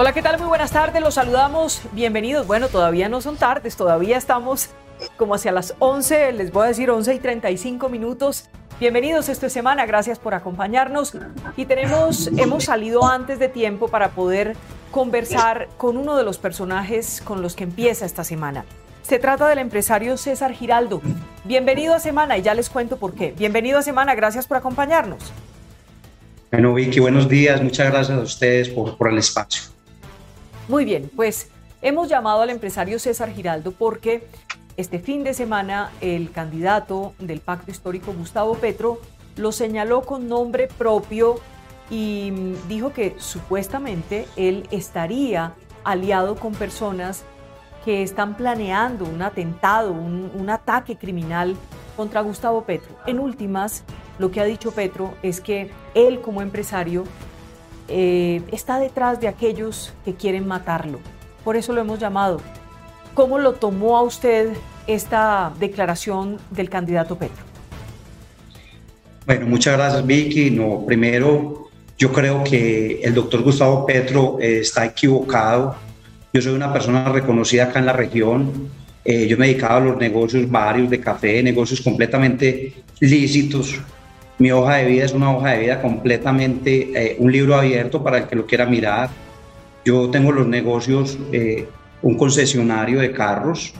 Hola, ¿qué tal? Muy buenas tardes, los saludamos, bienvenidos. Bueno, todavía no son tardes, todavía estamos como hacia las 11, les voy a decir 11 y 35 minutos. Bienvenidos esta semana, gracias por acompañarnos. Y tenemos, hemos salido antes de tiempo para poder conversar con uno de los personajes con los que empieza esta semana. Se trata del empresario César Giraldo. Bienvenido a Semana y ya les cuento por qué. Bienvenido a Semana, gracias por acompañarnos. Bueno, Vicky, buenos días. Muchas gracias a ustedes por el espacio. Muy bien, pues hemos llamado al empresario César Giraldo porque este fin de semana el candidato del pacto histórico Gustavo Petro lo señaló con nombre propio y dijo que supuestamente él estaría aliado con personas que están planeando un atentado, un, ataque criminal contra Gustavo Petro. En últimas, lo que ha dicho Petro es que él como empresario eh, está detrás de aquellos que quieren matarlo. Por eso lo hemos llamado. ¿Cómo lo tomó a usted esta declaración del candidato Petro? Bueno, muchas gracias Vicky. No, primero, yo creo que el doctor Gustavo Petro eh, está equivocado. Yo soy una persona reconocida acá en la región. Eh, yo me dedicaba a los negocios varios de café, negocios completamente lícitos, mi hoja de vida es una hoja de vida completamente, eh, un libro abierto para el que lo quiera mirar. Yo tengo los negocios, eh, un concesionario de carros,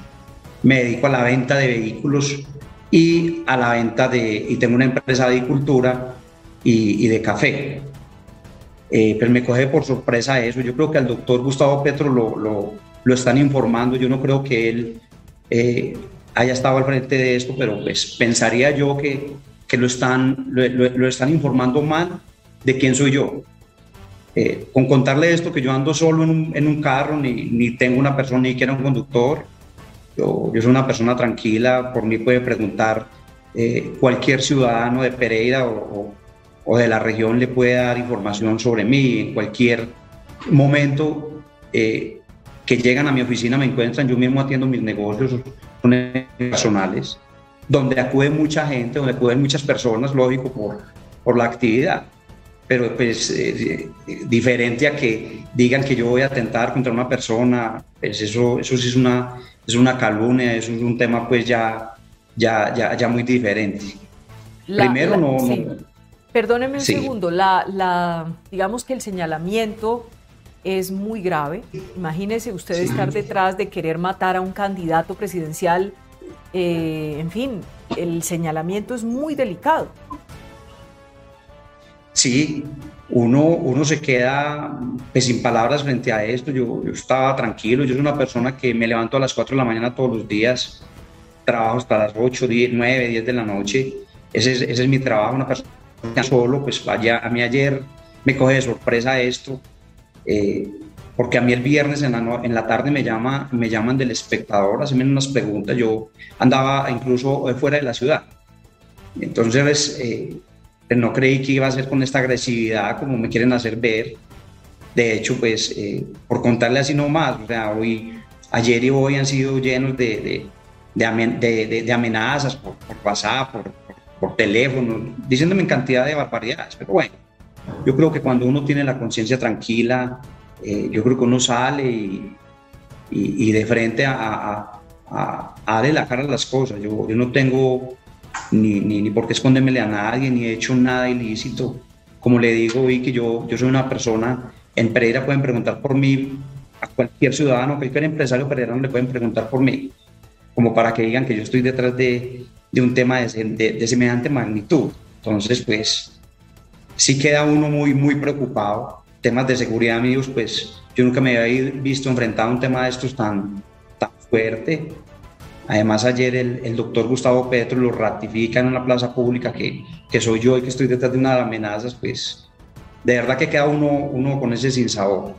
me dedico a la venta de vehículos y a la venta de, y tengo una empresa de agricultura y, de café. Eh, pero me coge por sorpresa eso. Yo creo que al doctor Gustavo Petro lo, lo, lo están informando. Yo no creo que él haya estado al frente de esto, pero pues pensaría yo que que lo están, lo, están informando mal de quién soy yo. Eh, con contarle esto, que yo ando solo en un, en un carro, ni, ni, tengo una persona, ni quiero un conductor, yo, yo, soy una persona tranquila, por mí puede preguntar eh, cualquier ciudadano de Pereira o, o, de la región le puede dar información sobre mí en cualquier momento eh, que llegan a mi oficina me encuentran, yo mismo atiendo mis negocios personales donde acude mucha gente, donde acuden muchas personas, lógico, por, por la actividad. Pero pues eh, diferente a que digan que yo voy a atentar contra una persona, pues eso, eso sí es una, es una calumnia, es un tema pues ya, ya, ya, ya muy diferente. Primero no, Perdóneme un segundo, la, la, digamos que el señalamiento es muy grave. Imagínese usted estar detrás de querer matar a un candidato presidencial eh, en fin, el señalamiento es muy delicado. Sí, uno, uno se queda pues, sin palabras frente a esto. Yo, yo, estaba tranquilo, yo soy una persona que me levanto a las 4 de la mañana todos los días, trabajo hasta las 8, 10, 9, 10 de la noche. Ese es, ese es mi trabajo, una persona solo, pues vaya, a mí ayer me coge de sorpresa esto. Eh, porque a mí el viernes en la, en la tarde me, llama, me llaman del espectador, hacen unas preguntas, yo andaba incluso fuera de la ciudad. Entonces, eh, no creí que iba a ser con esta agresividad como me quieren hacer ver. De hecho, pues, eh, por contarle así nomás, o sea, hoy, ayer y hoy han sido llenos de, de, de, amenazas por, por WhatsApp, por, por, teléfono, diciéndome en cantidad de barbaridades. Pero bueno, yo creo que cuando uno tiene la conciencia tranquila, eh, yo creo que uno sale y, y, de frente a, a, a, darle la cara a las cosas. Yo, yo no tengo ni, ni, ni, por qué escondérmele a nadie, ni he hecho nada ilícito. Como le digo, vi que yo, yo soy una persona, en Pereira pueden preguntar por mí, a cualquier ciudadano, cualquier empresario pereirano le pueden preguntar por mí, como para que digan que yo estoy detrás de, de un tema de, de, de semejante magnitud. Entonces, pues, sí queda uno muy, muy preocupado temas de seguridad amigos, pues yo nunca me había visto enfrentado a un tema de estos tan, tan fuerte. Además, ayer el, el, doctor Gustavo Petro lo ratifica en una plaza pública que, que soy yo y que estoy detrás de una de amenazas, pues de verdad que queda uno, uno con ese sinsabor.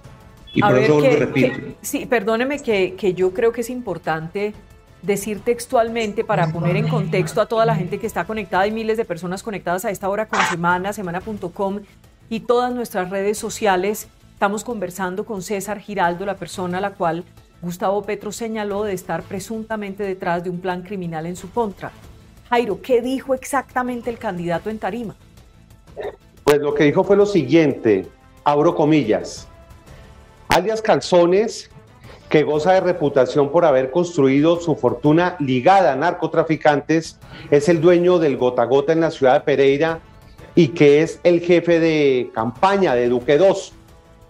Y por eso lo repito. sí, perdóneme que, que yo creo que es importante decir textualmente para poner en contexto a toda la gente que está conectada y miles de personas conectadas a esta hora con Semana, semana.com y todas nuestras redes sociales. Estamos conversando con César Giraldo, la persona a la cual Gustavo Petro señaló de estar presuntamente detrás de un plan criminal en su contra. Jairo, ¿qué dijo exactamente el candidato en Tarima? Pues lo que dijo fue lo siguiente, abro comillas. alias Calzones, que goza de reputación por haber construido su fortuna ligada a narcotraficantes, es el dueño del Gota Gota en la ciudad de Pereira y que es el jefe de campaña de Duque II,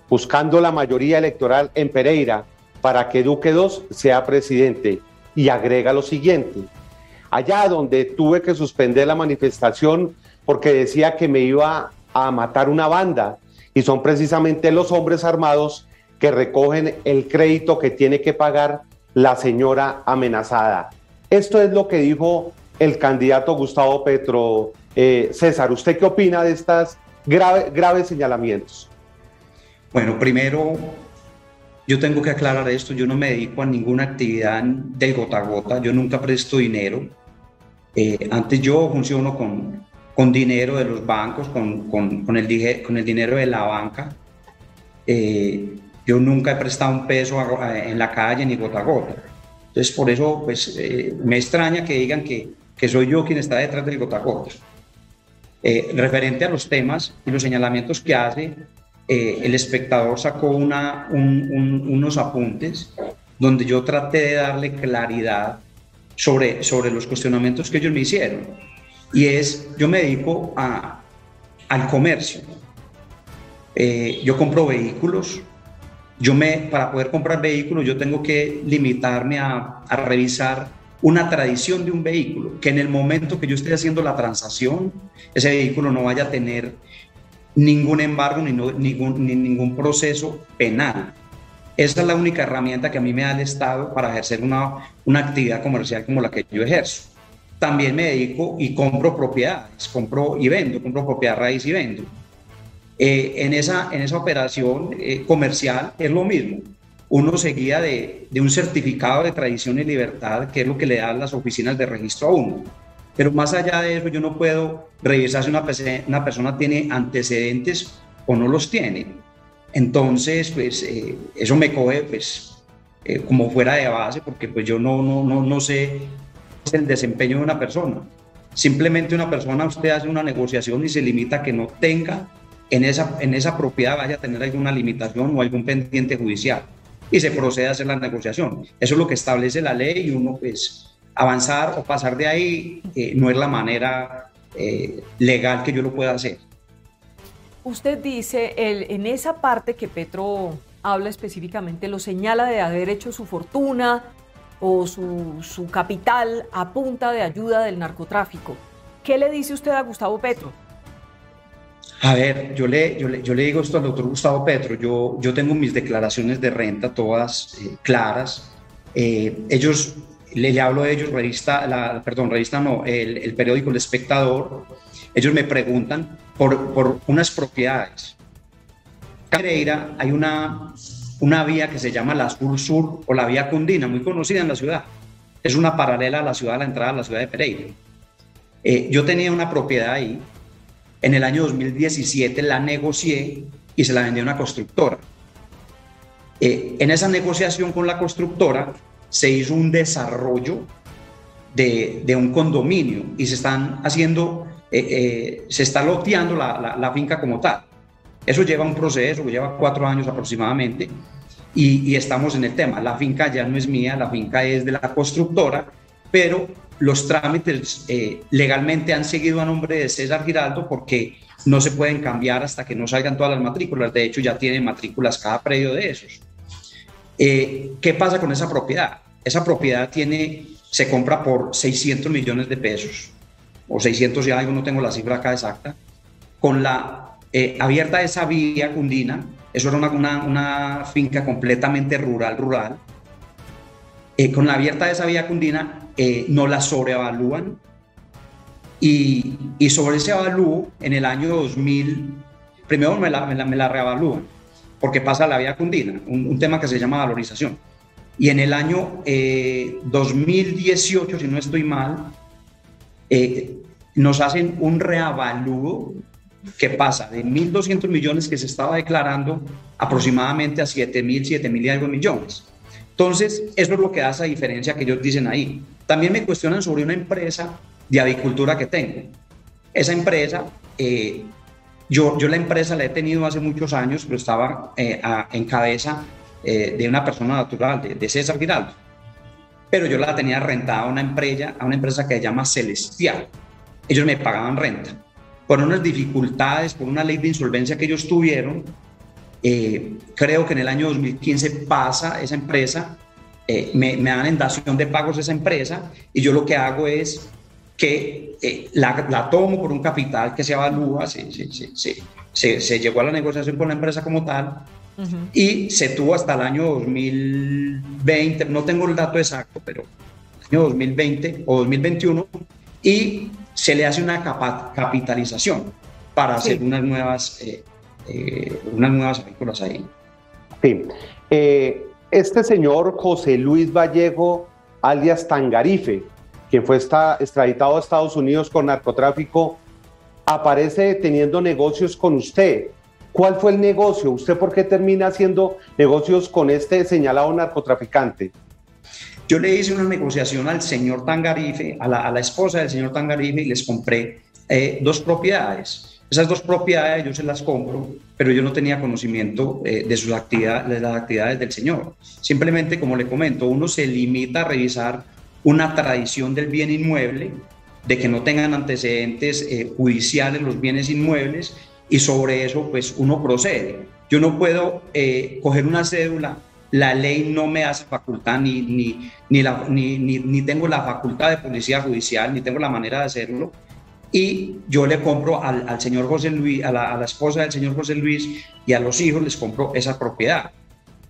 buscando la mayoría electoral en Pereira para que Duque II sea presidente. Y agrega lo siguiente, allá donde tuve que suspender la manifestación porque decía que me iba a matar una banda, y son precisamente los hombres armados que recogen el crédito que tiene que pagar la señora amenazada. Esto es lo que dijo el candidato Gustavo Petro eh, César, ¿usted qué opina de estas graves señalamientos? Bueno, primero, yo tengo que aclarar esto, yo no me dedico a ninguna actividad de gota a gota, yo nunca presto dinero. Eh, antes yo funciono con, con dinero de los bancos, con, con, el, con el dinero de la banca. Eh, yo nunca he prestado un peso en la calle ni gota a gota. Entonces, por eso pues, me extraña que digan que, que soy yo quien está detrás del gota a gota. Eh, referente a los temas y los señalamientos que hace, eh, el espectador sacó una, unos apuntes donde yo traté de darle claridad sobre, sobre los cuestionamientos que ellos me hicieron. Y es, yo me dedico a, al comercio. Eh, yo compro vehículos. Yo me, para poder comprar vehículos, yo tengo que limitarme a, a revisar una tradición de un vehículo, que en el momento que yo esté haciendo la transacción, ese vehículo no vaya a tener ningún embargo ni, ningún, ni ningún proceso penal. Esa es la única herramienta que a mí me da el Estado para ejercer una, una actividad comercial como la que yo ejerzo. También me dedico y compro propiedades, compro y vendo, compro propiedad raíz y vendo. Eh, en, esa, en esa operación eh, comercial es lo mismo uno se guía de, un certificado de tradición y libertad, que es lo que le dan las oficinas de registro a uno. Pero más allá de eso, yo no puedo revisar si una, persona tiene antecedentes o no los tiene. Entonces, pues eh, eso me coge pues, eh, como fuera de base, porque pues yo no, no, no, no sé el desempeño de una persona. Simplemente una persona, usted hace una negociación y se limita a que no tenga en esa, en esa propiedad, vaya a tener alguna limitación o algún pendiente judicial y se procede a hacer la negociación. Eso es lo que establece la ley y uno pues avanzar o pasar de ahí eh, no es la manera eh, legal que yo lo pueda hacer. Usted dice, el, en esa parte que Petro habla específicamente, lo señala de haber hecho su fortuna o su, su capital a punta de ayuda del narcotráfico. ¿Qué le dice usted a Gustavo Petro? A ver, yo le, yo le, yo le, digo esto al doctor Gustavo Petro, yo, yo tengo mis declaraciones de renta todas eh, claras. Eh, ellos, le, hablo de ellos, revista, la, perdón, revista no, el, el, periódico El Espectador, ellos me preguntan por, por unas propiedades. Pereira hay una, una vía que se llama la Sur Sur o la vía Cundina, muy conocida en la ciudad. Es una paralela a la ciudad, a la entrada a la ciudad de Pereira. Eh, yo tenía una propiedad ahí en el año 2017 la negocié y se la vendí a una constructora. Eh, en esa negociación con la constructora se hizo un desarrollo de, un condominio y se están haciendo, eh, eh, se está loteando la, finca como tal. Eso lleva un proceso, lleva cuatro años aproximadamente y, y estamos en el tema. La finca ya no es mía, la finca es de la constructora, pero los trámites eh, legalmente han seguido a nombre de César Giraldo porque no se pueden cambiar hasta que no salgan todas las matrículas. De hecho, ya tienen matrículas cada predio de esos. Eh, ¿Qué pasa con esa propiedad? Esa propiedad tiene, se compra por 600 millones de pesos, o 600 y algo, no tengo la cifra acá exacta, con la eh, abierta esa vía cundina, eso era una, una, finca completamente rural, rural, con la abierta de esa vía cundina eh, no la sobreevalúan y, y, sobre ese avalúo en el año 2000, primero me la, me la, reavalúan porque pasa la vía cundina, un, tema que se llama valorización. Y en el año 2018, eh, si no estoy mal, eh, nos hacen un reavalúo que pasa de 1.200 millones que se estaba declarando aproximadamente a 7.000, 7.000 y algo millones. Entonces, eso es lo que hace la diferencia que ellos dicen ahí. También me cuestionan sobre una empresa de avicultura que tengo. Esa empresa, eh, yo, yo la empresa la he tenido hace muchos años, pero estaba eh, en cabeza eh, de una persona natural, de, César Giraldo. Pero yo la tenía rentada a una empresa, a una empresa que se llama Celestial. Ellos me pagaban renta. Por unas dificultades, por una ley de insolvencia que ellos tuvieron, eh, creo que en el año 2015 pasa esa empresa, me, me, dan en dación de pagos esa empresa y yo lo que hago es que eh, la, tomo por un capital que se evalúa, se, se, se, llegó a la negociación con la empresa como tal y se tuvo hasta el año 2020, no tengo el dato exacto, pero año 2020 o 2021 y se le hace una capitalización para hacer unas nuevas, eh, eh, unas nuevas películas ahí. Sí. este señor José Luis Vallejo, alias Tangarife, quien fue extraditado a Estados Unidos con narcotráfico, aparece teniendo negocios con usted. ¿Cuál fue el negocio? ¿Usted por qué termina haciendo negocios con este señalado narcotraficante? Yo le hice una negociación al señor Tangarife, a la, esposa del señor Tangarife, y les compré eh, dos propiedades. Esas dos propiedades yo se las compro, pero yo no tenía conocimiento eh, de, sus actividades, de las actividades del señor. Simplemente, como le comento, uno se limita a revisar una tradición del bien inmueble, de que no tengan antecedentes eh, judiciales los bienes inmuebles y sobre eso pues uno procede. Yo no puedo eh, coger una cédula, la ley no me hace facultad ni, ni, ni, tengo la facultad de policía judicial, ni tengo la manera de hacerlo. Y yo le compro al, al señor José Luis, a la, a la esposa del señor José Luis y a los hijos les compro esa propiedad.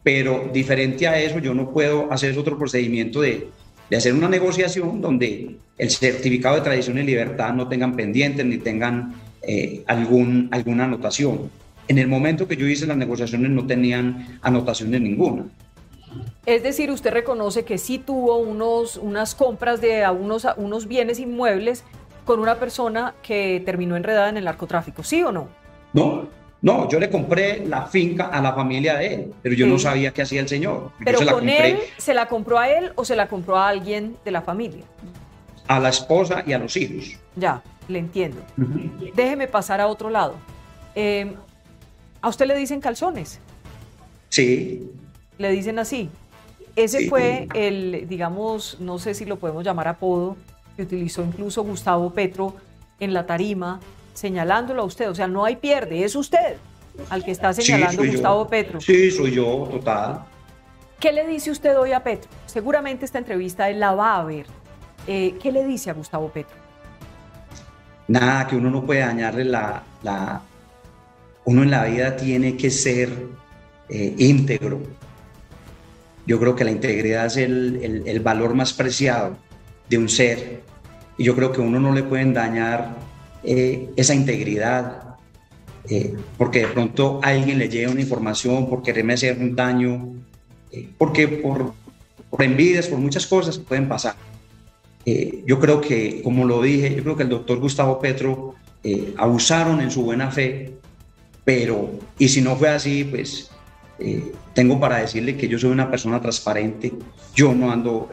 Pero diferente a eso, yo no puedo hacer otro procedimiento de, de hacer una negociación donde el certificado de tradición y libertad no tengan pendientes ni tengan eh, algún, alguna anotación. En el momento que yo hice las negociaciones no tenían anotaciones ninguna. Es decir, usted reconoce que sí tuvo unos, unas compras de unos, unos bienes inmuebles con una persona que terminó enredada en el narcotráfico, ¿sí o no? No, no, yo le compré la finca a la familia de él, pero yo no sabía qué hacía el señor. Pero con él, ¿se la compró a él o se la compró a alguien de la familia? A la esposa y a los hijos. Ya, le entiendo. Déjeme pasar a otro lado. Em, ¿A usted le dicen calzones? Sí. Le dicen así. Ese fue el, digamos, no sé si lo podemos llamar apodo, que utilizó incluso Gustavo Petro en la tarima señalándolo a usted. O sea, no hay pierde, es usted al que está señalando Gustavo Petro. Sí, soy yo, total. ¿Qué le dice usted hoy a Petro? Seguramente esta entrevista él la va a ver. Eh, ¿Qué le dice a Gustavo Petro? Nada, que uno no puede dañarle la... la... Uno en la vida tiene que ser eh, íntegro. Yo creo que la integridad es el, el valor más preciado de un ser. Y yo creo que uno no le pueden dañar eh, esa integridad, eh, porque de pronto alguien le llega una información por quererme hacer un daño, eh, porque por, por, envidias, por muchas cosas pueden pasar. yo creo que, como lo dije, yo creo que el doctor Gustavo Petro abusaron en su buena fe, pero, y si no fue así, pues tengo para decirle que yo soy una persona transparente, yo no ando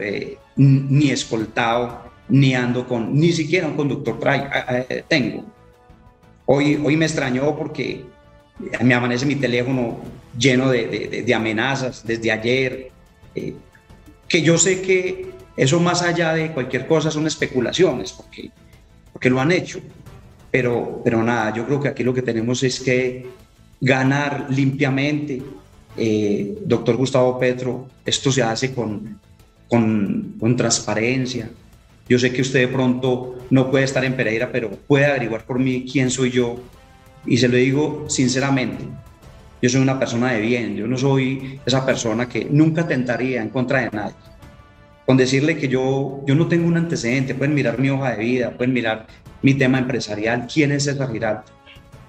ni escoltado, ni ando con, ni siquiera un conductor tengo. Hoy, hoy me extrañó porque me amanece mi teléfono lleno de, de, amenazas desde ayer, eh, que yo sé que eso más allá de cualquier cosa son especulaciones, porque, porque lo han hecho. Pero, pero nada, yo creo que aquí lo que tenemos es que ganar limpiamente. Eh, doctor Gustavo Petro, esto se hace con, con, transparencia, yo sé que usted de pronto no puede estar en Pereira, pero puede averiguar por mí quién soy yo. Y se lo digo sinceramente, yo soy una persona de bien, yo no soy esa persona que nunca tentaría en contra de nadie. Con decirle que yo, yo no tengo un antecedente, pueden mirar mi hoja de vida, pueden mirar mi tema empresarial, quién es César Giraldo.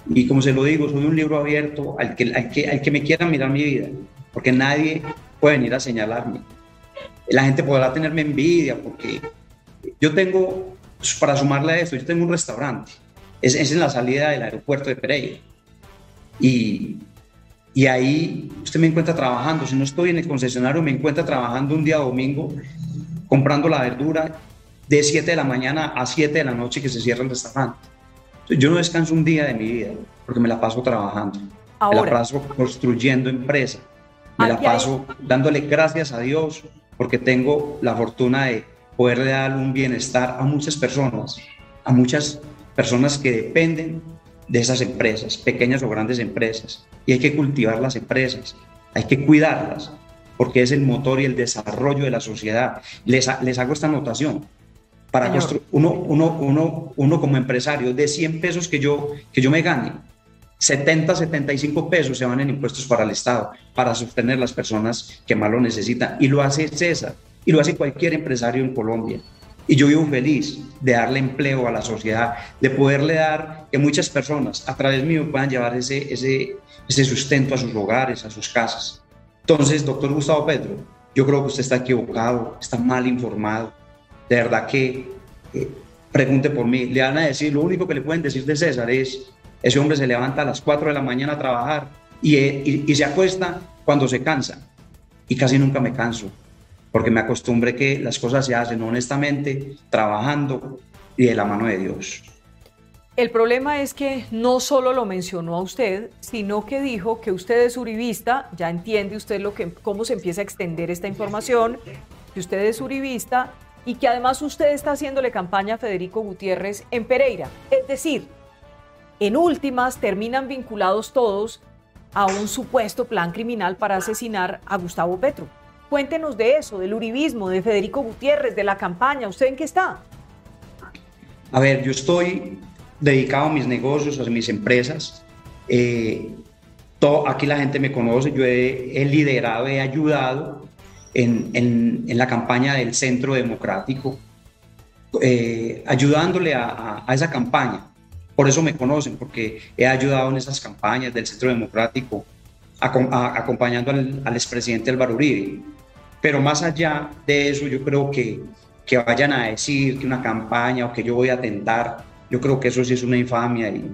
Y como se lo digo, soy un libro abierto al que, al que, al que me quiera mirar mi vida, porque nadie puede venir a señalarme. La gente podrá tenerme envidia porque yo tengo, para sumarle a esto, yo tengo un restaurante. Es, es en la salida del aeropuerto de Pereira. Y, y ahí usted me encuentra trabajando. Si no estoy en el concesionario, me encuentra trabajando un día domingo comprando la verdura de 7 de la mañana a 7 de la noche que se cierra el restaurante. Yo no descanso un día de mi vida porque me la paso trabajando, me la paso construyendo empresa, me la paso dándole gracias a Dios porque tengo la fortuna de poderle dar un bienestar a muchas personas, a muchas personas que dependen de esas empresas, pequeñas o grandes empresas. Y hay que cultivar las empresas, hay que cuidarlas, porque es el motor y el desarrollo de la sociedad. Les, les hago esta anotación. Para uno, uno, uno, uno como empresario, de 100 pesos que yo, que yo me gane, 70, 75 pesos se van en impuestos para el Estado, para sostener las personas que más lo necesitan. Y lo hace César, y lo hace cualquier empresario en Colombia. Y yo vivo feliz de darle empleo a la sociedad, de poderle dar que muchas personas a través mío puedan llevar ese, ese, ese sustento a sus hogares, a sus casas. Entonces, doctor Gustavo Pedro, yo creo que usted está equivocado, está mal informado. De verdad que eh, pregunte por mí. Le van a decir, lo único que le pueden decir de César es, ese hombre se levanta a las 4 de la mañana a trabajar y, y, y se acuesta cuando se cansa. Y casi nunca me canso, porque me acostumbré que las cosas se hacen honestamente, trabajando y de la mano de Dios. El problema es que no solo lo mencionó a usted, sino que dijo que usted es uribista, ya entiende usted lo que, cómo se empieza a extender esta información, que usted es uribista y que además usted está haciéndole campaña a Federico Gutiérrez en Pereira. Es decir, en últimas terminan vinculados todos a un supuesto plan criminal para asesinar a Gustavo Petro. Cuéntenos de eso, del uribismo, de Federico Gutiérrez, de la campaña. ¿Usted en qué está? A ver, yo estoy dedicado a mis negocios, a mis empresas. Eh, aquí la gente me conoce, yo he, liderado, he ayudado en, en, la campaña del Centro Democrático, eh, ayudándole a, a, esa campaña. Por eso me conocen, porque he ayudado en esas campañas del Centro Democrático, acompañando al, al expresidente Álvaro Uribe. Pero más allá de eso, yo creo que, que vayan a decir que una campaña o que yo voy a atentar yo creo que eso sí es una infamia y,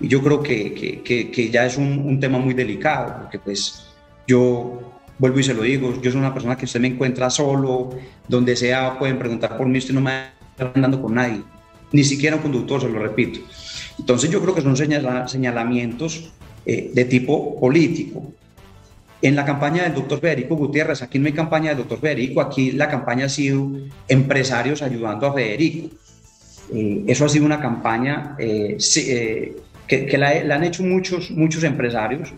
y yo creo que, que, que, ya es un, un, tema muy delicado, porque pues yo vuelvo y se lo digo, yo soy una persona que usted me encuentra solo, donde sea pueden preguntar por mí, usted no me está andando con nadie, ni siquiera un conductor, se lo repito. Entonces yo creo que son señalamientos eh, de tipo político. En la campaña del doctor Federico Gutiérrez, aquí no hay campaña del doctor Federico, aquí la campaña ha sido empresarios ayudando a Federico. Eh, eso ha sido una campaña eh, eh, que, la, han hecho muchos, muchos empresarios.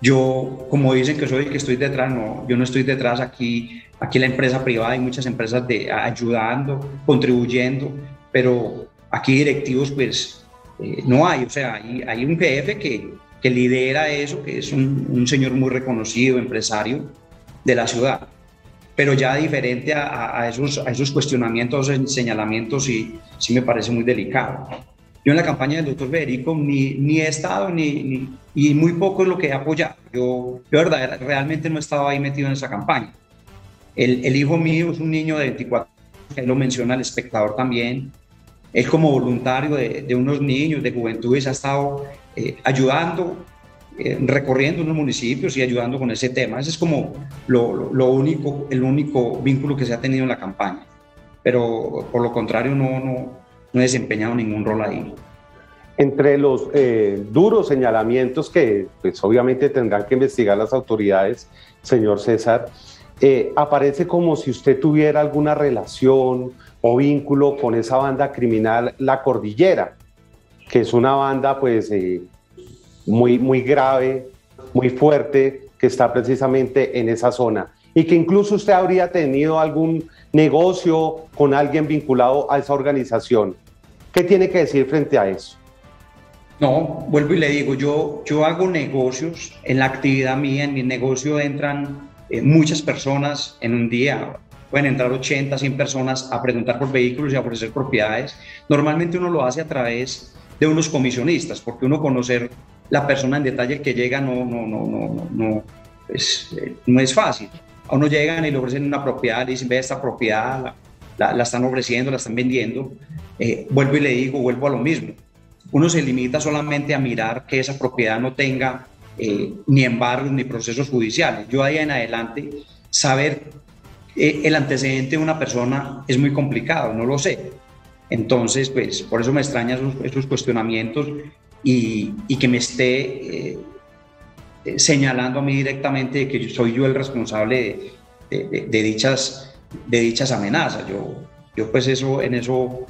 Yo, como dicen que soy que estoy detrás, no, yo no estoy detrás aquí. Aquí la empresa privada, hay muchas empresas de, ayudando, contribuyendo, pero aquí directivos, pues no hay. O sea, hay, hay un jefe que, que lidera eso, que es un, un señor muy reconocido, empresario de la ciudad pero ya diferente a, esos, a esos cuestionamientos, señalamientos, sí, sí me parece muy delicado. Yo en la campaña del doctor Federico ni, ni he estado ni, y muy poco es lo que he apoyado. Yo, yo verdad, realmente no estaba ahí metido en esa campaña. El, el hijo mío es un niño de 24 que lo menciona el espectador también. Él como voluntario de, de unos niños, de juventudes, ha estado eh, ayudando eh, recorriendo unos municipios y ayudando con ese tema. Ese es como lo, lo, único, el único vínculo que se ha tenido en la campaña. Pero por lo contrario, no, no, no he desempeñado ningún rol ahí. Entre los eh, duros señalamientos que pues, obviamente tendrán que investigar las autoridades, señor César, eh, aparece como si usted tuviera alguna relación o vínculo con esa banda criminal La Cordillera, que es una banda pues muy, muy grave, muy fuerte, que está precisamente en esa zona. Y que incluso usted habría tenido algún negocio con alguien vinculado a esa organización. ¿Qué tiene que decir frente a eso? No, vuelvo y le digo, yo, yo hago negocios, en la actividad mía, en mi negocio entran eh, muchas personas en un día, pueden entrar 80, 100 personas a preguntar por vehículos y a ofrecer propiedades. Normalmente uno lo hace a través de unos comisionistas, porque uno conocer la persona en detalle que llega no, no, no, no, no, es, eh, no es fácil. A uno llegan y le ofrecen una propiedad, le dicen, ve esta propiedad, la, la, están ofreciendo, la están vendiendo. Eh, vuelvo y le digo, vuelvo a lo mismo. Uno se limita solamente a mirar que esa propiedad no tenga eh, ni embargos ni procesos judiciales. Yo ahí en adelante, saber el antecedente de una persona es muy complicado, no lo sé. Entonces, pues por eso me extrañan esos, cuestionamientos y, que me esté eh, señalando a mí directamente que soy yo el responsable de, dichas, de dichas amenazas. Yo, yo pues eso, en eso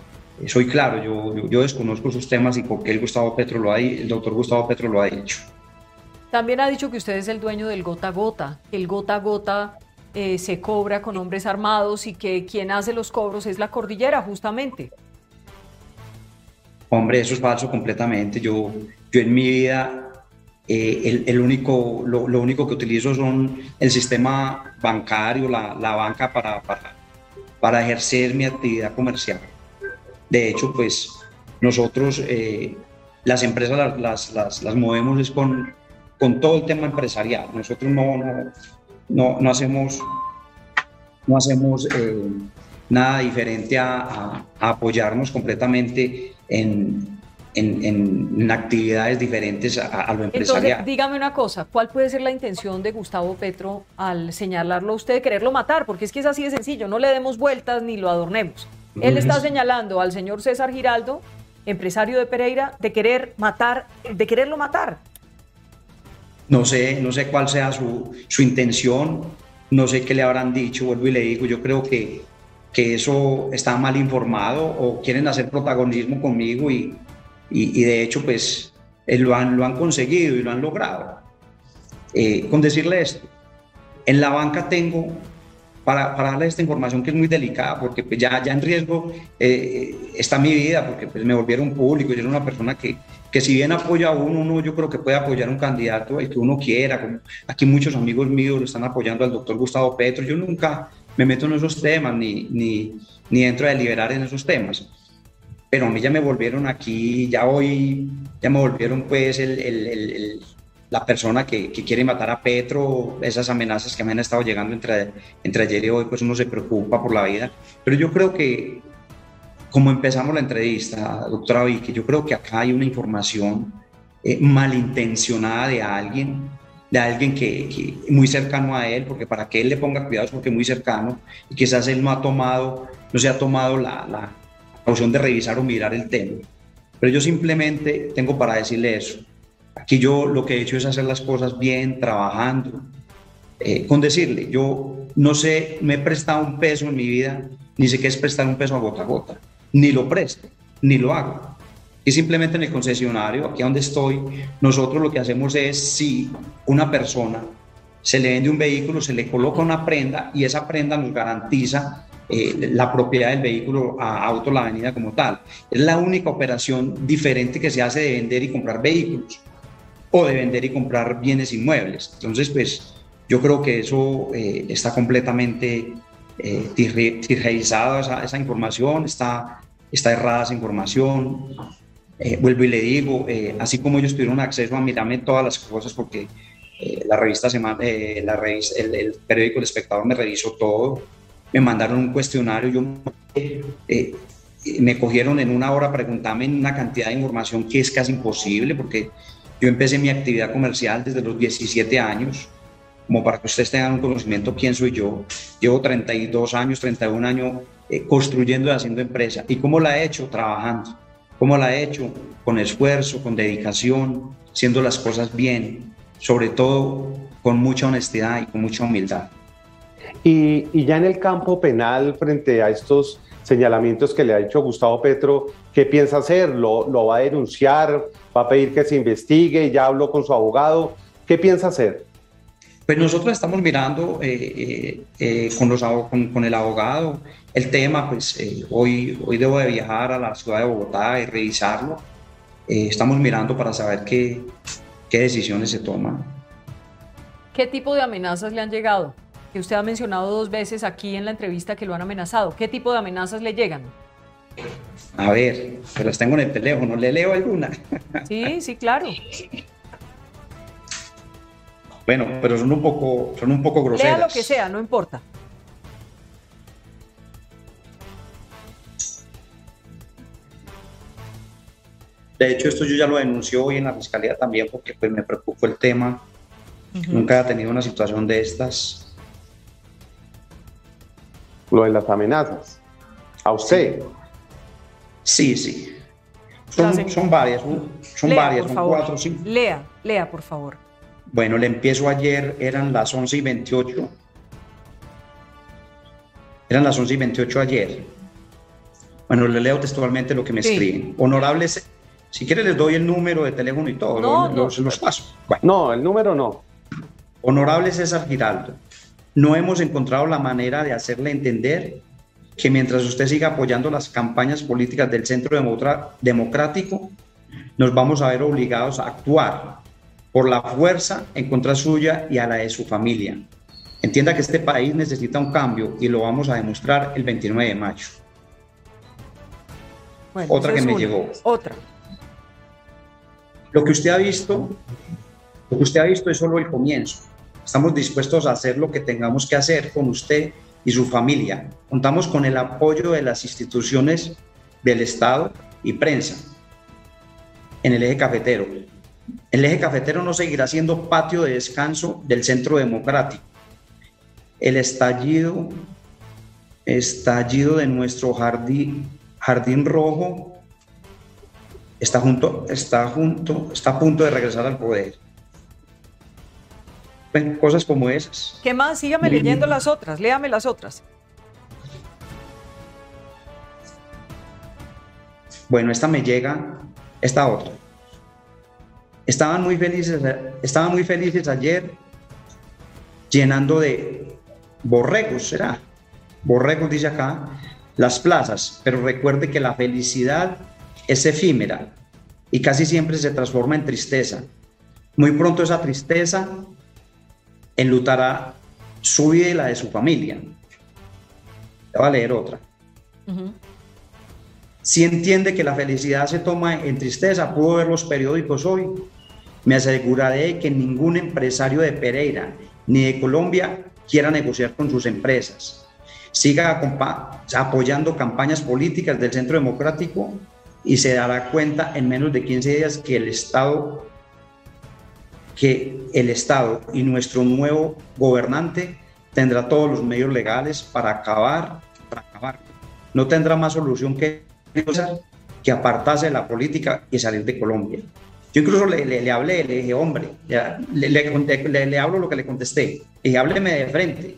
soy claro, yo, yo, desconozco esos temas y por qué el, Gustavo Petro lo ha, el doctor Gustavo Petro lo ha dicho. También ha dicho que usted es el dueño del gota a gota, el gota a gota eh, se cobra con hombres armados y que quien hace los cobros es la cordillera, justamente. Hombre, eso es falso completamente. Yo, yo en mi vida, eh, el, único, lo, único que utilizo son el sistema bancario, la, la banca para, para, para, ejercer mi actividad comercial. De hecho, pues nosotros, eh, las empresas las, las, las, movemos es con, con todo el tema empresarial. Nosotros no, no, no, no hacemos, no hacemos eh, nada diferente a, apoyarnos completamente en, en, actividades diferentes a, lo empresarial. Entonces, dígame una cosa, ¿cuál puede ser la intención de Gustavo Petro al señalarlo a usted de quererlo matar? Porque es que es así de sencillo, no le demos vueltas ni lo adornemos. Él está señalando al señor César Giraldo, empresario de Pereira, de querer matar, de quererlo matar. No sé, no sé cuál sea su, su intención, no sé qué le habrán dicho, vuelvo y le digo, yo creo que, que eso está mal informado o quieren hacer protagonismo conmigo y, y, de hecho pues eh, lo, han, lo han conseguido y lo han logrado. Eh, con decirle esto, en la banca tengo para, para darle esta información que es muy delicada, porque pues ya, ya en riesgo eh, está mi vida, porque pues me volvieron público, yo era una persona que, que si bien apoya a uno, uno yo creo que puede apoyar a un candidato, el que uno quiera, como aquí muchos amigos míos lo están apoyando al doctor Gustavo Petro, yo nunca me meto en esos temas, ni, ni, ni entro a deliberar en esos temas. Pero a mí ya me volvieron aquí, ya hoy, ya me volvieron pues el, el, el la persona que, quiere matar a Petro, esas amenazas que me han estado llegando entre, entre ayer y hoy, pues uno se preocupa por la vida. Pero yo creo que, como empezamos la entrevista, doctora Vicky, yo creo que acá hay una información eh, malintencionada de alguien, de alguien que, muy cercano a él, porque para que él le ponga cuidado es porque muy cercano, y quizás él no ha tomado, no se ha tomado la, la opción de revisar o mirar el tema. Pero yo simplemente tengo para decirle eso Aquí yo lo que he hecho es hacer las cosas bien, trabajando, eh, con decirle, yo no sé, me he prestado un peso en mi vida, ni sé qué es prestar un peso a gota a gota, ni lo presto, ni lo hago. Y simplemente en el concesionario, aquí donde estoy, nosotros lo que hacemos es si una persona se le vende un vehículo, se le coloca una prenda y esa prenda nos garantiza eh, la propiedad del vehículo a Auto La Avenida como tal. Es la única operación diferente que se hace de vender y comprar vehículos o de vender y comprar bienes inmuebles. Entonces, pues yo creo que eso eh, está completamente eh, esa, esa, información, está, está errada esa información. Eh, vuelvo y le digo, eh, así como ellos tuvieron acceso a mirarme todas las cosas, porque la revista, semana, la revista el, el, periódico El Espectador me revisó todo, me mandaron un cuestionario, yo me cogieron en una hora preguntarme una cantidad de información que es casi imposible, porque yo empecé mi actividad comercial desde los 17 años, como para que ustedes tengan un conocimiento quién soy yo. Llevo 32 años, 31 años eh, construyendo y haciendo empresa. ¿Y cómo la he hecho? Trabajando. ¿Cómo la he hecho? Con esfuerzo, con dedicación, haciendo las cosas bien, sobre todo con mucha honestidad y con mucha humildad. Y, y ya en el campo penal, frente a estos señalamientos que le ha hecho Gustavo Petro, ¿qué piensa hacer? ¿Lo, lo va a denunciar? ¿Va a pedir que se investigue? ¿Ya habló con su abogado? ¿Qué piensa hacer? Pues nosotros estamos mirando eh, eh, eh, con, los, con, con, el abogado el tema, pues hoy, hoy debo de viajar a la ciudad de Bogotá y revisarlo. estamos mirando para saber qué, qué decisiones se toman. ¿Qué tipo de amenazas le han llegado? Que usted ha mencionado dos veces aquí en la entrevista que lo han amenazado. ¿Qué tipo de amenazas le llegan? A ver, pero las tengo en el teléfono, ¿le leo alguna? Sí, sí, claro. Bueno, pero son un poco, son un poco groseras. Lea lo que sea, no importa. De hecho, esto yo ya lo denunció hoy en la fiscalía también porque pues, me preocupó el tema. Nunca he tenido una situación de estas lo de las amenazas. A usted. Sí, sí. Son, son varias, son varias, son cuatro, sí. Lea, lea, por favor. Bueno, le empiezo ayer, eran las 11 y 28. Eran las 11 y 28 ayer. Bueno, le leo textualmente lo que me escriben. Honorables, si quiere les doy el número de teléfono y todo, no, los, los, paso. No, el número no. Honorable César Giraldo, no hemos encontrado la manera de hacerle entender que mientras usted siga apoyando las campañas políticas del Centro Democrático, nos vamos a ver obligados a actuar por la fuerza en contra suya y a la de su familia. Entienda que este país necesita un cambio y lo vamos a demostrar el 29 de mayo. otra que me llegó. Otra. Lo que usted ha visto, lo que usted ha visto es solo el comienzo. Estamos dispuestos a hacer lo que tengamos que hacer con usted y su familia. Contamos con el apoyo de las instituciones del Estado y prensa en el eje cafetero. El eje cafetero no seguirá siendo patio de descanso del centro democrático. El estallido, estallido de nuestro jardín, rojo está junto, está junto, está a punto de regresar al poder cosas como esas. ¿Qué más? Sígame leyendo las otras, léame las otras. Bueno, esta me llega, esta otra. Estaban muy felices, estaban muy felices ayer llenando de borregos, será. Borregos dice acá, las plazas, pero recuerde que la felicidad es efímera y casi siempre se transforma en tristeza. Muy pronto esa tristeza enlutará su vida y la de su familia. Le voy a leer otra. Si entiende que la felicidad se toma en tristeza, pudo ver los periódicos hoy. Me aseguraré que ningún empresario de Pereira ni de Colombia quiera negociar con sus empresas. Siga apoyando campañas políticas del Centro Democrático y se dará cuenta en menos de 15 días que el Estado que el Estado y nuestro nuevo gobernante tendrá todos los medios legales para acabar, para acabar. No tendrá más solución que, que apartarse de la política y salir de Colombia. Yo incluso le, le, hablé, le dije, hombre, le, le, hablo lo que le contesté, y hábleme de frente.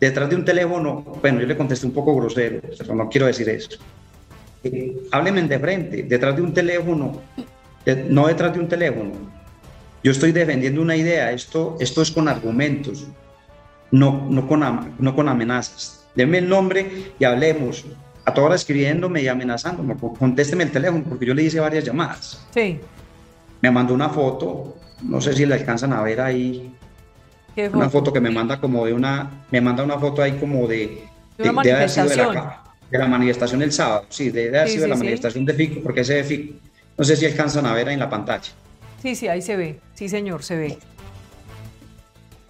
Detrás de un teléfono, bueno, yo le contesté un poco grosero, pero no quiero decir eso. Eh, hábleme de frente, detrás de un teléfono, no detrás de un teléfono, yo estoy defendiendo una idea, esto, esto es con argumentos, no, no, con, no con amenazas. Deme el nombre y hablemos. A toda hora escribiéndome y amenazándome, contésteme el teléfono, porque yo le hice varias llamadas. Sí. Me mandó una foto, no sé si la alcanzan a ver ahí. Una foto que me manda como de una, me manda una foto ahí como de, de, manifestación. De, la, manifestación del sábado, sí, de, haber sido de la manifestación de FICO, porque ese de FICO, no sé si alcanzan a ver ahí en la pantalla. Sí, sí, ahí se ve. Sí, señor, se ve.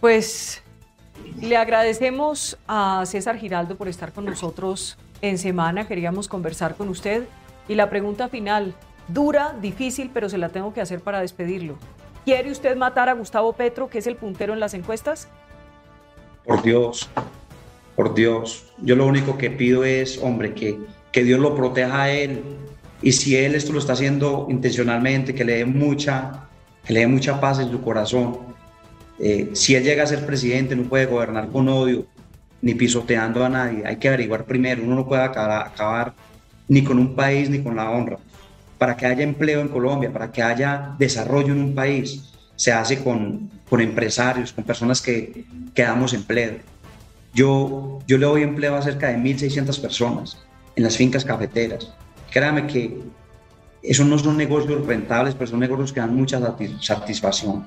Pues le agradecemos a César Giraldo por estar con nosotros en semana. Queríamos conversar con usted. Y la pregunta final, dura, difícil, pero se la tengo que hacer para despedirlo. ¿Quiere usted matar a Gustavo Petro, que es el puntero en las encuestas? Por Dios, por Dios. Yo lo único que pido es, hombre, que, que Dios lo proteja a él, y si él esto lo está haciendo intencionalmente, que le dé mucha, que le dé mucha paz en su corazón. Eh, si él llega a ser presidente, no puede gobernar con odio ni pisoteando a nadie. Hay que averiguar primero. Uno no puede acabar, acabar ni con un país ni con la honra. Para que haya empleo en Colombia, para que haya desarrollo en un país, se hace con, con empresarios, con personas que, que damos empleo. Yo, yo le doy empleo a cerca de 1.600 personas en las fincas cafeteras créame que esos no son negocios rentables, pero son negocios que dan mucha satisfacción.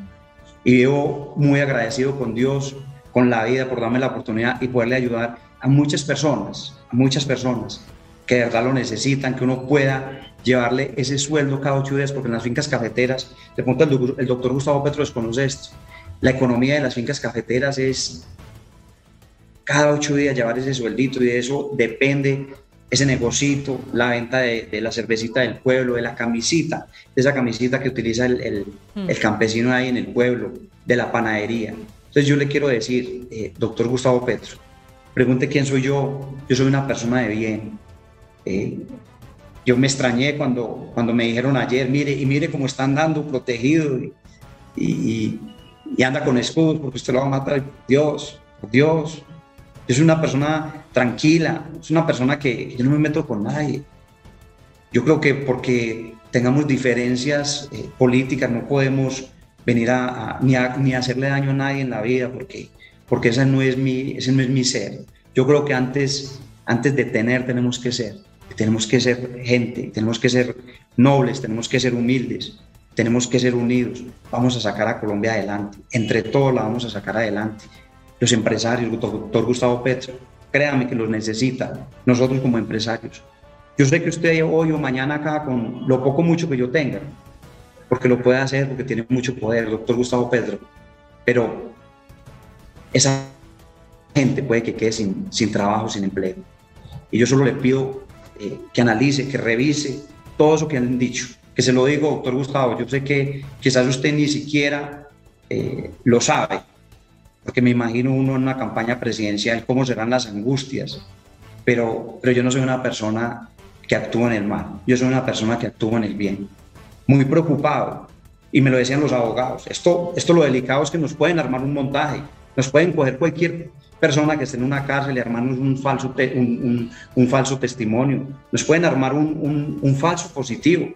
Y vivo muy agradecido con Dios, con la vida, por darme la oportunidad y poderle ayudar a muchas personas, a muchas personas que de verdad lo necesitan, que uno pueda llevarle ese sueldo cada ocho días, porque en las fincas cafeteras, de pronto el, el doctor Gustavo Petro desconoce esto, la economía de las fincas cafeteras es cada ocho días llevar ese sueldito y de eso depende ese negocito, la venta de, la cervecita del pueblo, de la camisita, de esa camisita que utiliza el, mm. el, campesino ahí en el pueblo, de la panadería. Entonces yo le quiero decir, eh, doctor Gustavo Petro, pregunte quién soy yo. Yo soy una persona de bien. Eh, yo me extrañé cuando, cuando me dijeron ayer, mire, y mire cómo están dando protegido y, y, anda con escudos porque usted lo va a matar. Dios, Dios. es una persona tranquila, es una persona que yo no me meto con nadie. Yo creo que porque tengamos diferencias eh, políticas no podemos venir a, ni, a, ni hacerle daño a nadie en la vida porque, porque ese, no es mi, ese no es mi ser. Yo creo que antes, antes de tener tenemos que ser tenemos que ser gente, tenemos que ser nobles, tenemos que ser humildes, tenemos que ser unidos. Vamos a sacar a Colombia adelante. Entre todos la vamos a sacar adelante. Los empresarios, doctor Gustavo Petro, créame que los necesita, nosotros como empresarios. Yo sé que usted hoy o mañana acá, con lo poco mucho que yo tenga, porque lo puede hacer, porque tiene mucho poder, doctor Gustavo Petro, pero esa gente puede que quede sin, sin trabajo, sin empleo. Y yo solo le pido eh, que analice, que revise todo eso que han dicho. Que se lo digo, doctor Gustavo, yo sé que quizás usted ni siquiera eh, lo sabe, porque me imagino uno en una campaña presidencial cómo serán las angustias, pero, pero yo no soy una persona que actúa en el mal, yo soy una persona que actúa en el bien. Muy preocupado, y me lo decían los abogados, esto, esto lo delicado es que nos pueden armar un montaje, nos pueden coger cualquier persona que esté en una cárcel y armarnos un falso, un, un, falso testimonio. Nos pueden armar un, un, falso positivo.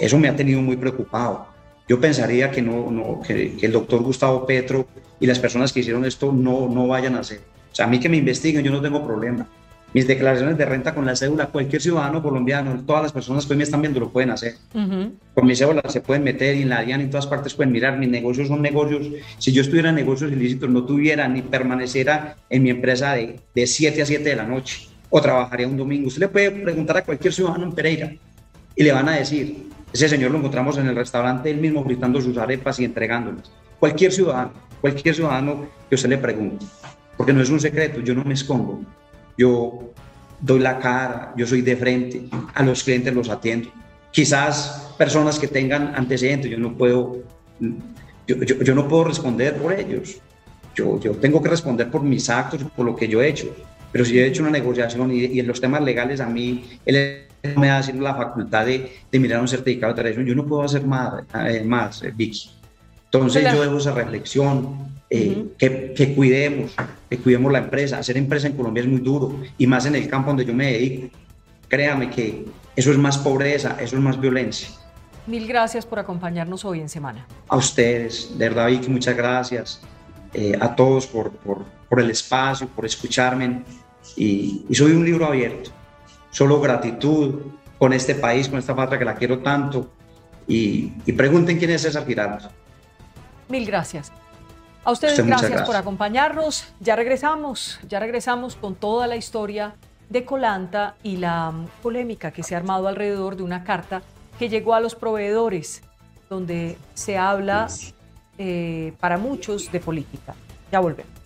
Eso me ha tenido muy preocupado. Yo pensaría que, no, no que, que, el doctor Gustavo Petro y las personas que hicieron esto no, no vayan a hacer. O sea, a mí que me investiguen, yo no tengo problema mis declaraciones de renta con la cédula, cualquier ciudadano colombiano, todas las personas que hoy me están viendo lo pueden hacer. Con mi cédula se pueden meter y en la DIAN en todas partes pueden mirar. Mis negocios son negocios. Si yo estuviera en negocios ilícitos, no tuviera ni permaneciera en mi empresa de, de 7 a 7 de la noche o trabajaría un domingo. Usted le puede preguntar a cualquier ciudadano en Pereira y le van a decir, ese señor lo encontramos en el restaurante, él mismo gritando sus arepas y entregándolas. Cualquier ciudadano, cualquier ciudadano que usted le pregunte, porque no es un secreto, yo no me escondo yo doy la cara, yo soy de frente, a los clientes los atiendo. Quizás personas que tengan antecedentes, yo no puedo, yo, yo, no puedo responder por ellos. Yo, yo tengo que responder por mis actos, por lo que yo he hecho. Pero si he hecho una negociación y, en los temas legales a mí, él me da la facultad de, de, mirar un certificado de tradición, yo no puedo hacer más, eh, más eh, Vicky. Entonces yo dejo esa reflexión, eh, que, que, cuidemos, que cuidemos la empresa. Hacer empresa en Colombia es muy duro y más en el campo donde yo me dedico. Créame que eso es más pobreza, eso es más violencia. Mil gracias por acompañarnos hoy en Semana. A ustedes, de verdad, Vicky, muchas gracias. Eh, a todos por, por, por, el espacio, por escucharme. Y, y soy un libro abierto. Solo gratitud con este país, con esta patria que la quiero tanto. Y, y pregunten quién es César Giraldo. Mil gracias. A ustedes gracias, gracias, por acompañarnos. Ya regresamos, ya regresamos con toda la historia de Colanta y la polémica que se ha armado alrededor de una carta que llegó a los proveedores, donde se habla eh, para muchos de política. Ya volvemos.